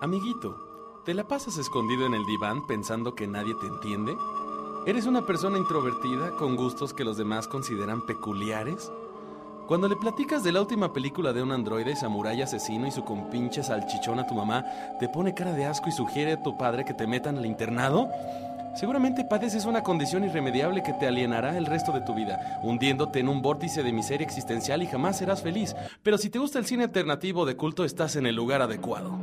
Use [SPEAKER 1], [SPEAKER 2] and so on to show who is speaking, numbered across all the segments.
[SPEAKER 1] Amiguito, ¿te la pasas escondido en el diván pensando que nadie te entiende? ¿Eres una persona introvertida con gustos que los demás consideran peculiares? Cuando le platicas de la última película de un androide samurái asesino y su compinche salchichón a tu mamá, ¿te pone cara de asco y sugiere a tu padre que te metan al internado? Seguramente padeces una condición irremediable que te alienará el resto de tu vida, hundiéndote en un vórtice de miseria existencial y jamás serás feliz. Pero si te gusta el cine alternativo de culto, estás en el lugar adecuado.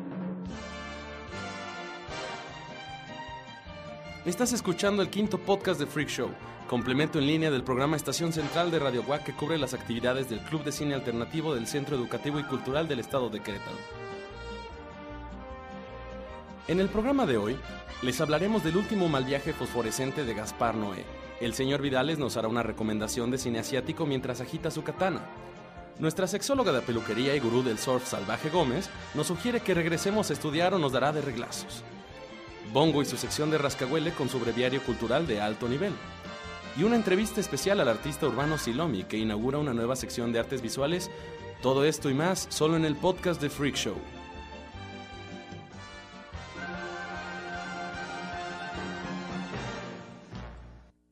[SPEAKER 1] Estás escuchando el quinto podcast de Freak Show, complemento en línea del programa Estación Central de Radio Guac que cubre las actividades del Club de Cine Alternativo del Centro Educativo y Cultural del Estado de Querétaro. En el programa de hoy, les hablaremos del último mal viaje fosforescente de Gaspar Noé. El señor Vidales nos hará una recomendación de cine asiático mientras agita su katana. Nuestra sexóloga de peluquería y gurú del surf Salvaje Gómez nos sugiere que regresemos a estudiar o nos dará de reglazos. Bongo y su sección de rascahuele con su breviario cultural de alto nivel. Y una entrevista especial al artista urbano Silomi que inaugura una nueva sección de artes visuales. Todo esto y más solo en el podcast de Freak Show.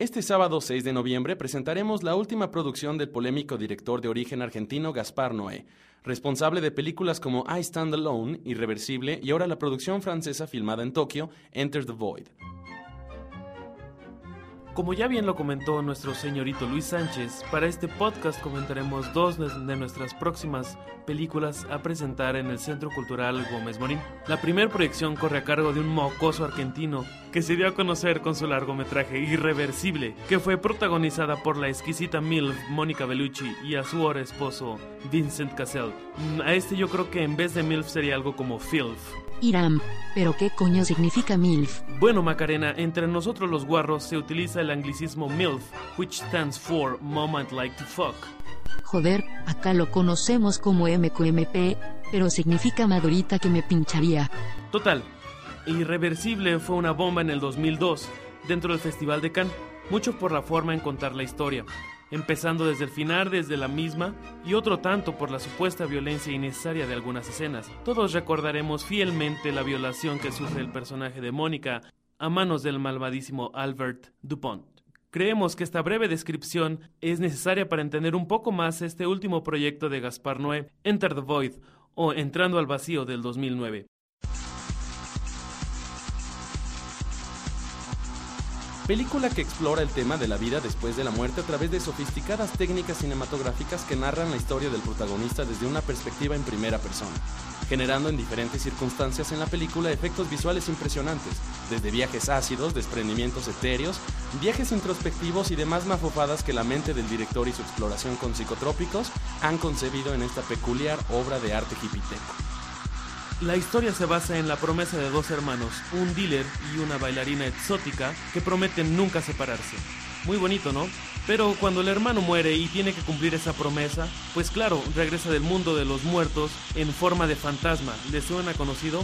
[SPEAKER 1] Este sábado 6 de noviembre presentaremos la última producción del polémico director de origen argentino Gaspar Noé, responsable de películas como I Stand Alone, Irreversible y ahora la producción francesa filmada en Tokio, Enter the Void.
[SPEAKER 2] Como ya bien lo comentó nuestro señorito Luis Sánchez, para este podcast comentaremos dos de nuestras próximas películas a presentar en el Centro Cultural Gómez Morín. La primera proyección corre a cargo de un mocoso argentino que se dio a conocer con su largometraje Irreversible, que fue protagonizada por la exquisita MILF Mónica Bellucci y a su ahora esposo Vincent Cassel. A este yo creo que en vez de MILF sería algo como FILF.
[SPEAKER 3] Iram, pero ¿qué coño significa MILF?
[SPEAKER 2] Bueno, Macarena, entre nosotros los guarros se utiliza el anglicismo MILF, which stands for Moment Like to Fuck.
[SPEAKER 3] Joder, acá lo conocemos como MQMP, pero significa madurita que me pincharía.
[SPEAKER 2] Total, Irreversible fue una bomba en el 2002, dentro del Festival de Cannes, mucho por la forma en contar la historia empezando desde el final desde la misma y otro tanto por la supuesta violencia innecesaria de algunas escenas. Todos recordaremos fielmente la violación que sufre el personaje de Mónica a manos del malvadísimo Albert Dupont. Creemos que esta breve descripción es necesaria para entender un poco más este último proyecto de Gaspar Noé, Enter the Void o Entrando al Vacío del 2009.
[SPEAKER 1] Película que explora el tema de la vida después de la muerte a través de sofisticadas técnicas cinematográficas que narran la historia del protagonista desde una perspectiva en primera persona, generando en diferentes circunstancias en la película efectos visuales impresionantes, desde viajes ácidos, desprendimientos etéreos, viajes introspectivos y demás mafofadas que la mente del director y su exploración con psicotrópicos han concebido en esta peculiar obra de arte hipiteco.
[SPEAKER 2] La historia se basa en la promesa de dos hermanos, un dealer y una bailarina exótica, que prometen nunca separarse. Muy bonito, ¿no? Pero cuando el hermano muere y tiene que cumplir esa promesa, pues claro, regresa del mundo de los muertos en forma de fantasma. ¿Le suena conocido?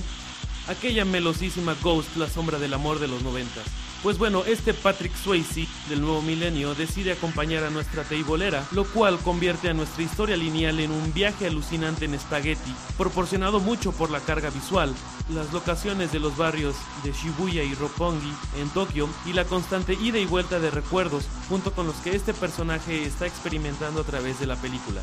[SPEAKER 2] Aquella melosísima Ghost, la sombra del amor de los noventas. Pues bueno, este Patrick Swayze del nuevo milenio decide acompañar a nuestra teibolera, lo cual convierte a nuestra historia lineal en un viaje alucinante en spaghetti, proporcionado mucho por la carga visual, las locaciones de los barrios de Shibuya y Roppongi en Tokio y la constante ida y vuelta de recuerdos junto con los que este personaje está experimentando a través de la película.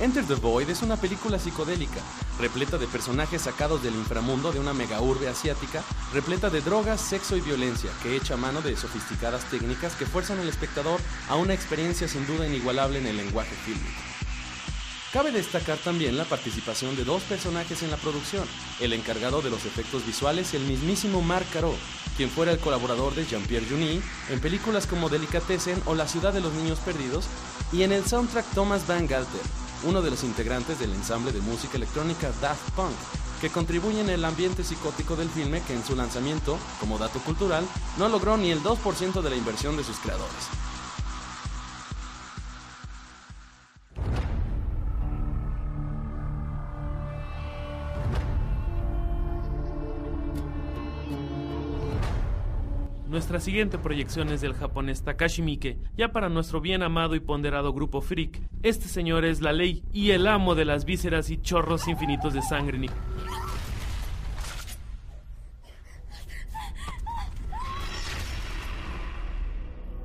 [SPEAKER 1] Enter the Void es una película psicodélica, repleta de personajes sacados del inframundo de una mega urbe asiática, repleta de drogas, sexo y violencia, que echa mano de sofisticadas técnicas que fuerzan al espectador a una experiencia sin duda inigualable en el lenguaje fílmico. Cabe destacar también la participación de dos personajes en la producción, el encargado de los efectos visuales el mismísimo Marc Caro, quien fuera el colaborador de Jean-Pierre Jeuny en películas como Delicatessen o La ciudad de los niños perdidos, y en el soundtrack Thomas Van Galter, uno de los integrantes del ensamble de música electrónica Daft Punk, que contribuye en el ambiente psicótico del filme que en su lanzamiento, como dato cultural, no logró ni el 2% de la inversión de sus creadores.
[SPEAKER 2] Nuestra siguiente proyección es del japonés Takashi Miike, ya para nuestro bien amado y ponderado grupo Freak. Este señor es la ley y el amo de las vísceras y chorros infinitos de sangre.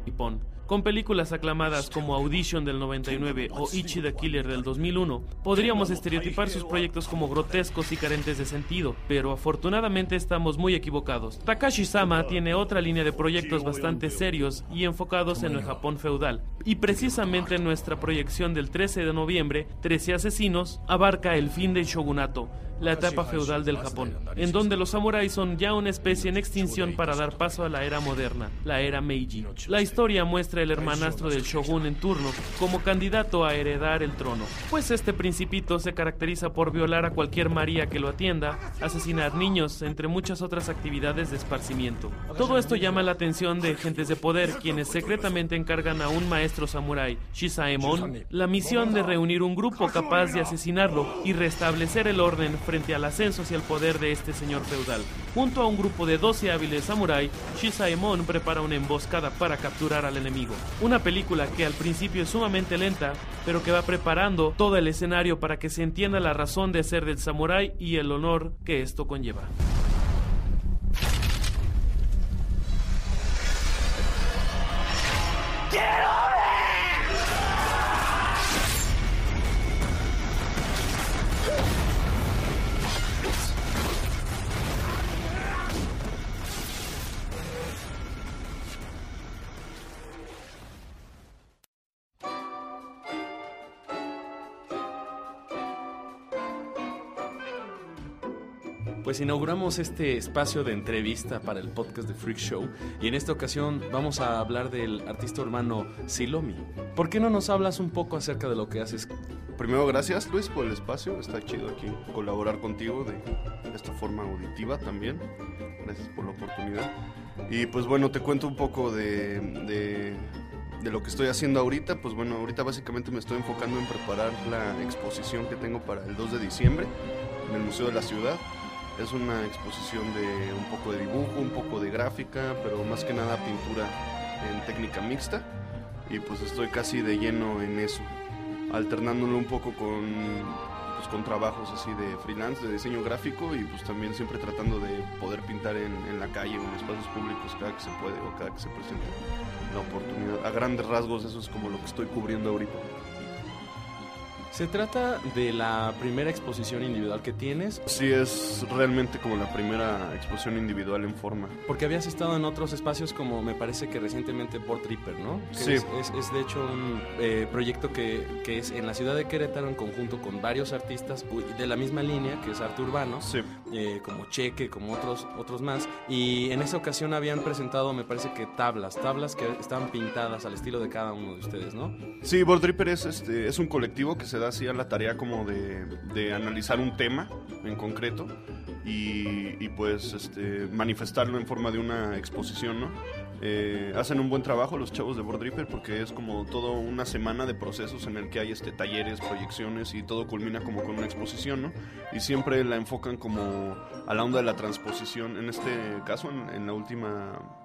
[SPEAKER 2] Nippon. Con películas aclamadas como Audition del 99 o Ichi the Killer del 2001, podríamos estereotipar sus proyectos como grotescos y carentes de sentido, pero afortunadamente estamos muy equivocados. Takashi Sama tiene otra línea de proyectos bastante serios y enfocados en el Japón feudal, y precisamente nuestra proyección del 13 de noviembre, 13 asesinos, abarca el fin del shogunato, la etapa feudal del Japón, en donde los samuráis son ya una especie en extinción para dar paso a la era moderna, la era Meiji. La historia muestra el hermanastro del shogun en turno como candidato a heredar el trono, pues este principito se caracteriza por violar a cualquier María que lo atienda, asesinar niños, entre muchas otras actividades de esparcimiento. Todo esto llama la atención de gentes de poder quienes secretamente encargan a un maestro samurái, Shisaemon, la misión de reunir un grupo capaz de asesinarlo y restablecer el orden frente al ascenso hacia el poder de este señor feudal. Junto a un grupo de 12 hábiles samuráis, Shisaemon prepara una emboscada para capturar al enemigo. Una película que al principio es sumamente lenta, pero que va preparando todo el escenario para que se entienda la razón de ser del samurái y el honor que esto conlleva.
[SPEAKER 1] Pues inauguramos este espacio de entrevista para el podcast de Freak Show y en esta ocasión vamos a hablar del artista urbano Silomi. ¿Por qué no nos hablas un poco acerca de lo que haces?
[SPEAKER 4] Primero, gracias Luis por el espacio. Está chido aquí colaborar contigo de esta forma auditiva también. Gracias por la oportunidad. Y pues bueno, te cuento un poco de, de, de lo que estoy haciendo ahorita. Pues bueno, ahorita básicamente me estoy enfocando en preparar la exposición que tengo para el 2 de diciembre en el Museo de la Ciudad. Es una exposición de un poco de dibujo, un poco de gráfica, pero más que nada pintura en técnica mixta. Y pues estoy casi de lleno en eso, alternándolo un poco con, pues, con trabajos así de freelance, de diseño gráfico y pues también siempre tratando de poder pintar en, en la calle o en espacios públicos cada que se puede o cada que se presente la oportunidad. A grandes rasgos eso es como lo que estoy cubriendo ahorita.
[SPEAKER 1] Se trata de la primera exposición individual que tienes,
[SPEAKER 4] Sí, es realmente como la primera exposición individual en forma.
[SPEAKER 1] porque habías estado en otros espacios como me parece que recientemente Port Tripper, ¿no? Que
[SPEAKER 4] Sí.
[SPEAKER 1] Es, es- es de hecho un eh, proyecto que, que es en la ciudad de Querétaro en conjunto con varios artistas de la misma línea, que es arte urbano.
[SPEAKER 4] Sí.
[SPEAKER 1] eh, como Cheque, como otros, otros más. Y en esa ocasión habían presentado, me parece que tablas, tablas que estaban pintadas al estilo de cada uno de ustedes, ¿no?
[SPEAKER 4] Sí, Board es, este, es un colectivo que se da así a la tarea como de, de analizar un tema en concreto y, pues este, manifestarlo en forma de una exposición, ¿no? Eh, hacen un buen trabajo los chavos de Board Reaper porque es como toda una semana de procesos en el que hay este, talleres, proyecciones y todo culmina como con una exposición, ¿no? Y siempre la enfocan como a la onda de la transposición. En este caso, en la última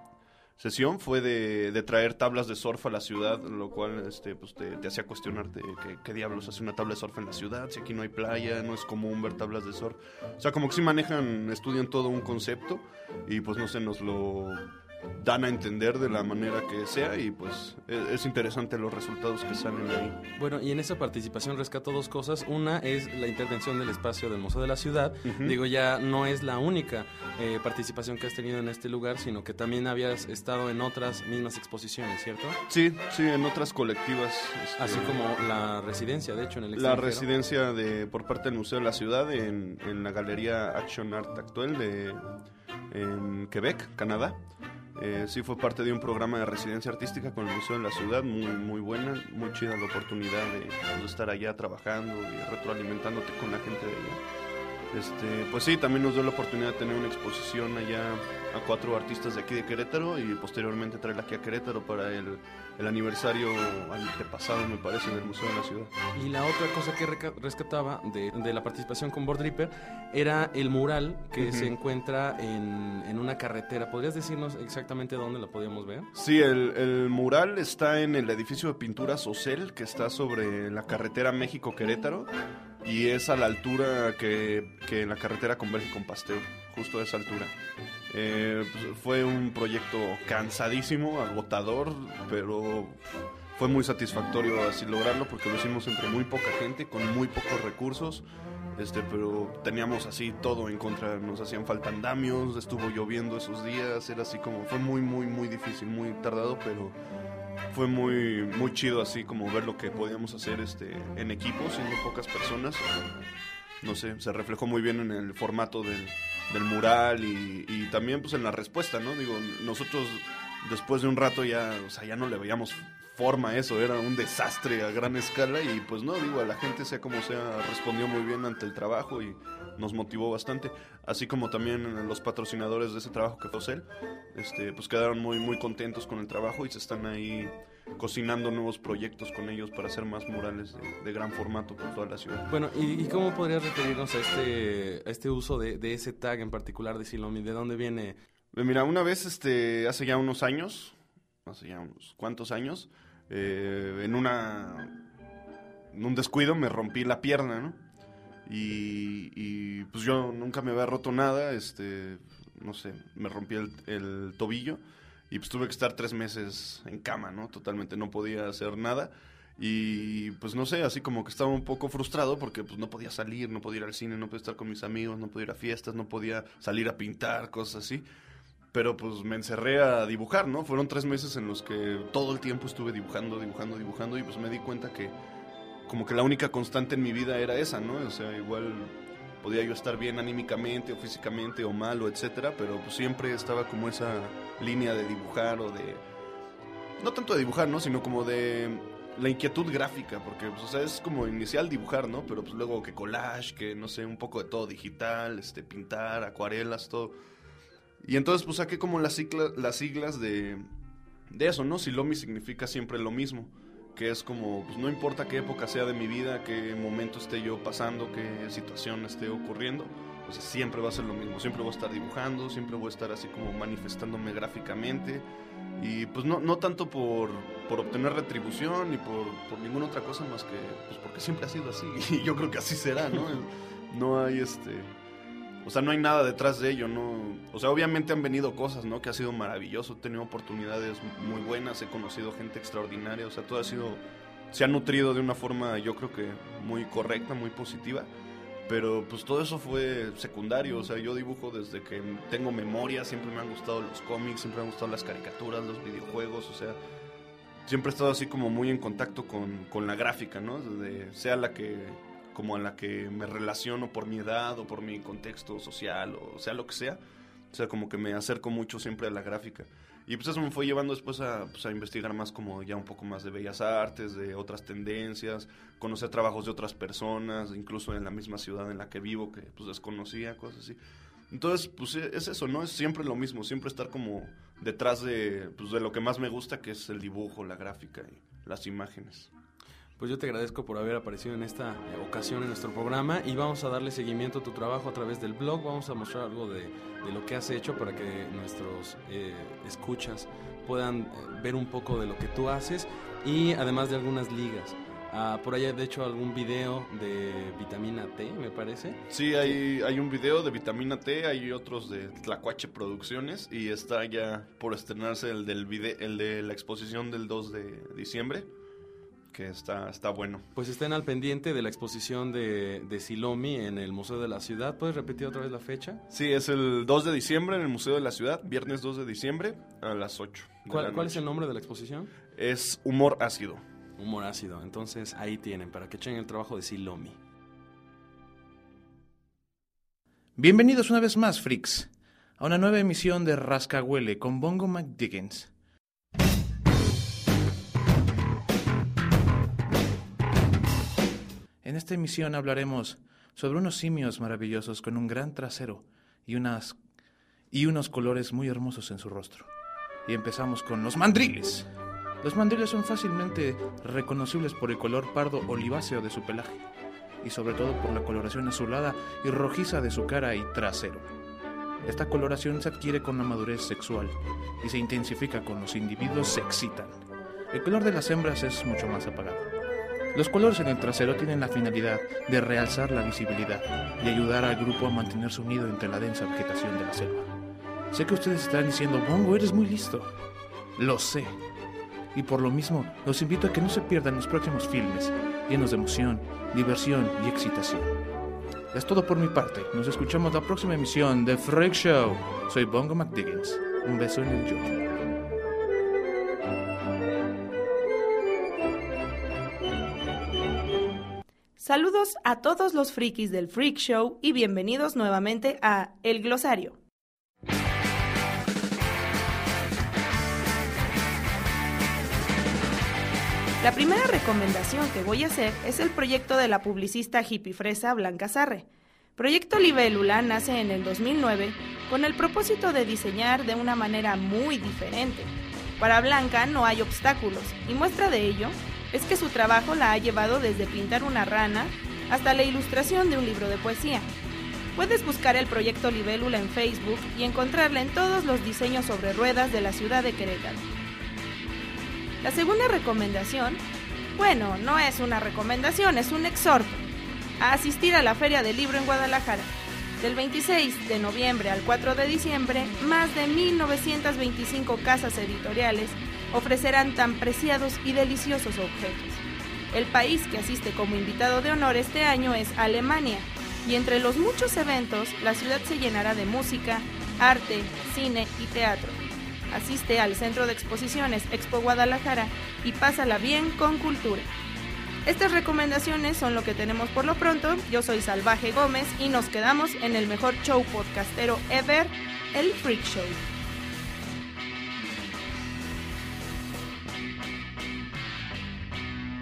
[SPEAKER 4] sesión fue de, de traer tablas de surf a la ciudad, lo cual este, pues te, hacía cuestionarte qué, qué diablos hace una tabla de surf en la ciudad, si aquí no hay playa, no es común ver tablas de surf. O sea, como que sí manejan, estudian todo un concepto y pues no sé, nos lo dan a entender de la manera que sea y pues es, es interesante los resultados que salen ahí.
[SPEAKER 1] Bueno, y en esa participación rescato dos cosas. Una es la intervención del espacio del Museo de la Ciudad. Digo, ya no es la única eh, participación que has tenido en este lugar, sino que también habías estado en otras mismas exposiciones, ¿cierto?
[SPEAKER 4] Sí, sí, en otras colectivas. este,
[SPEAKER 1] Así como la residencia, de hecho, en el
[SPEAKER 4] La residencia de, por parte del Museo de la Ciudad en, en la Galería Action Art Actuel de en Quebec, Canadá. Eh, sí fue parte de un programa de residencia artística con el Museo de la Ciudad, muy, muy buena, muy chida la oportunidad de, pues, de estar allá trabajando y retroalimentándote con la gente de allá. Este, pues sí, también nos dio la oportunidad de tener una exposición allá a cuatro artistas de aquí de Querétaro y posteriormente traerla aquí a Querétaro para el, el aniversario antepasado, me parece, del Museo de la Ciudad.
[SPEAKER 1] Y la otra cosa que rescataba de, de la participación con Board Reaper era el mural que se encuentra en, en una carretera. ¿Podrías decirnos exactamente dónde la podíamos ver?
[SPEAKER 4] Sí, el, el mural está en el edificio de pinturas Ocel, que está sobre la carretera México-Querétaro, y es a la altura que, que la carretera converge con Pasteur, justo a esa altura. Eh, pues, fue un proyecto cansadísimo, agotador, pero fue muy satisfactorio así lograrlo porque lo hicimos entre muy poca gente, con muy pocos recursos. Este, pero teníamos así todo en contra, nos hacían falta andamios, estuvo lloviendo esos días, era así como, fue muy, muy, muy difícil, muy tardado, pero fue muy, muy chido así como ver lo que podíamos hacer este, en equipo, siendo pocas personas. No sé, se reflejó muy bien en el formato del, del mural y, y también pues en la respuesta, ¿no? Digo, nosotros después de un rato ya, o sea, ya no le veíamos forma eso, era un desastre a gran escala y pues no, digo, a la gente sea como sea, respondió muy bien ante el trabajo y nos motivó bastante, así como también los patrocinadores de ese trabajo que fue él, este, pues quedaron muy, muy contentos con el trabajo y se están ahí cocinando nuevos proyectos con ellos para hacer más murales de, de gran formato por toda la ciudad.
[SPEAKER 1] Bueno, ¿y, y cómo podrías referirnos a este, a este uso de, de ese tag en particular de Silomi? ¿De dónde viene?
[SPEAKER 4] Eh, Mira, una vez, este, hace ya unos años, hace ya unos cuantos años, eh, en una, en un descuido me rompí la pierna, ¿no? Y, pues yo nunca me había roto nada, este, no sé, me rompí el, el tobillo y pues tuve que estar tres meses en cama, ¿no? Totalmente no podía hacer nada. Y pues no sé, así como que estaba un poco frustrado porque pues no podía salir, no podía ir al cine, no podía estar con mis amigos, no podía ir a fiestas, no podía salir a pintar, cosas así. Pero pues me encerré a dibujar, ¿no? Fueron tres meses en los que todo el tiempo estuve dibujando, dibujando, dibujando y pues me di cuenta que como que la única constante en mi vida era esa, ¿no? O sea, igual podía yo estar bien anímicamente o físicamente o mal o etcétera, pero pues siempre estaba como esa línea de dibujar o de... No tanto de dibujar, ¿no? Sino como de la inquietud gráfica, porque, pues, o sea, es como inicial dibujar, ¿no? Pero pues luego que collage, que no sé, un poco de todo digital, este, pintar, acuarelas, todo. Y entonces, pues saqué como las las siglas de, de eso, ¿no? Silomi significa siempre lo mismo, que es como, pues no importa qué época sea de mi vida, qué momento esté yo pasando, qué situación esté ocurriendo, pues siempre va a ser lo mismo, siempre voy a estar dibujando, siempre voy a estar así como manifestándome gráficamente. Y pues no, no tanto por, por obtener retribución ni por, por ninguna otra cosa más que pues porque siempre ha sido así. Y yo creo que así será, ¿no? No hay este. O sea, no hay nada detrás de ello, ¿no? O sea, obviamente han venido cosas, ¿no? Que ha sido maravilloso, he tenido oportunidades muy buenas, he conocido gente extraordinaria, o sea, todo ha sido. Se ha nutrido de una forma, yo creo que muy correcta, muy positiva pero pues todo eso fue secundario, o sea, yo dibujo desde que tengo memoria, siempre me han gustado los cómics, siempre me han gustado las caricaturas, los videojuegos, o sea, siempre he estado así como muy en contacto con, con la gráfica, ¿no? Desde, sea la que, como a la que me relaciono por mi edad o por mi contexto social o sea lo que sea, o sea, como que me acerco mucho siempre a la gráfica. Y pues eso me fue llevando después a, pues, a, investigar más como ya un poco más de bellas artes, de otras tendencias, conocer trabajos de otras personas, incluso en la misma ciudad en la que vivo, que pues desconocía, cosas así. Entonces, pues es eso, ¿no? Es siempre lo mismo, siempre estar como detrás de, pues, de lo que más me gusta, que es el dibujo, la gráfica y las imágenes.
[SPEAKER 1] Pues yo te agradezco por haber aparecido en esta ocasión en nuestro programa y vamos a darle seguimiento a tu trabajo a través del blog. Vamos a mostrar algo de, lo que has hecho para que nuestros eh, escuchas puedan eh, ver un poco de lo que tú haces y además de algunas ligas. Uh, por allá, de hecho, algún video de vitamina T, me parece.
[SPEAKER 4] Sí, hay, hay un video de vitamina T, hay otros de Tlacuache Producciones y está ya por estrenarse el, del video, el de la exposición del 2 de diciembre que está, está bueno.
[SPEAKER 1] Pues estén al pendiente de la exposición de, de Silomi en el Museo de la Ciudad. ¿Puedes repetir otra vez la fecha?
[SPEAKER 4] Sí, es el 2 de diciembre en el Museo de la Ciudad, viernes 2 de diciembre a las 8.
[SPEAKER 1] ¿Cuál, ¿cuál es el nombre de la exposición?
[SPEAKER 4] Es Humor Ácido.
[SPEAKER 1] Humor Ácido. Entonces ahí tienen, para que echen el trabajo de Silomi.
[SPEAKER 5] Bienvenidos una vez más, freaks, a una nueva emisión de Rascahuele con Bongo McDickens. En esta emisión hablaremos sobre unos simios maravillosos con un gran trasero y, unos colores muy hermosos en su rostro. Y empezamos con los mandriles. Los mandriles son fácilmente reconocibles por el color pardo oliváceo de su pelaje y sobre todo por la coloración azulada y rojiza de su cara y trasero. Esta coloración se adquiere con la madurez sexual y se intensifica con los individuos se excitan. El color de las hembras es mucho más apagado. Los colores en el trasero tienen la finalidad de realzar la visibilidad y ayudar al grupo a mantenerse unido entre la densa vegetación de la selva. Sé que ustedes están diciendo, Bongo, eres muy listo. Lo sé. Y por lo mismo, los invito a que no se pierdan los próximos filmes, llenos de emoción, diversión y excitación. Es todo por mi parte. Nos escuchamos la próxima emisión de Freak Show. Soy Bongo McDiggins. Un beso en el yo.
[SPEAKER 6] Saludos a todos los frikis del Freak Show y bienvenidos nuevamente a El Glosario. La primera recomendación que voy a hacer es el proyecto de la publicista hippie fresa Blanca Sarre. Proyecto Libélula nace en el 2009 con el propósito de diseñar de una manera muy diferente. Para Blanca no hay obstáculos y muestra de ello es que su trabajo la ha llevado desde pintar una rana hasta la ilustración de un libro de poesía. Puedes buscar el proyecto Libélula en Facebook y encontrarla en todos los diseños sobre ruedas de la ciudad de Querétaro. La segunda recomendación, bueno, no es una recomendación, es un exhorto, a asistir a la Feria del Libro en Guadalajara. Del 26 de noviembre al 4 de diciembre, más de 1.925 casas editoriales ofrecerán tan preciados y deliciosos objetos. El país que asiste como invitado de honor este año es Alemania, y entre los muchos eventos, la ciudad se llenará de música, arte, cine y teatro. Asiste al Centro de Exposiciones Expo Guadalajara y pásala bien con cultura. Estas recomendaciones son lo que tenemos por lo pronto. Yo soy Salvaje Gómez y nos quedamos en el mejor show podcastero ever, el Freak Show.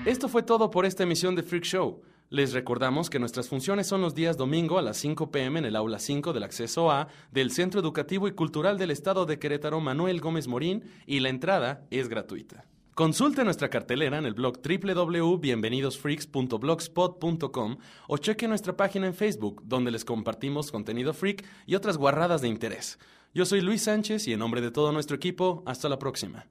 [SPEAKER 1] Esto fue todo por esta emisión de Freak Show. Les recordamos que nuestras funciones son los días domingo a las 5 pm en el aula 5 del acceso A del Centro Educativo y Cultural del Estado de Querétaro Manuel Gómez Morín y la entrada es gratuita. Consulte nuestra cartelera en el blog www.bienvenidosfreaks.blogspot.com o cheque nuestra página en Facebook, donde les compartimos contenido freak y otras guarradas de interés. Yo soy Luis Sánchez y en nombre de todo nuestro equipo, hasta la próxima.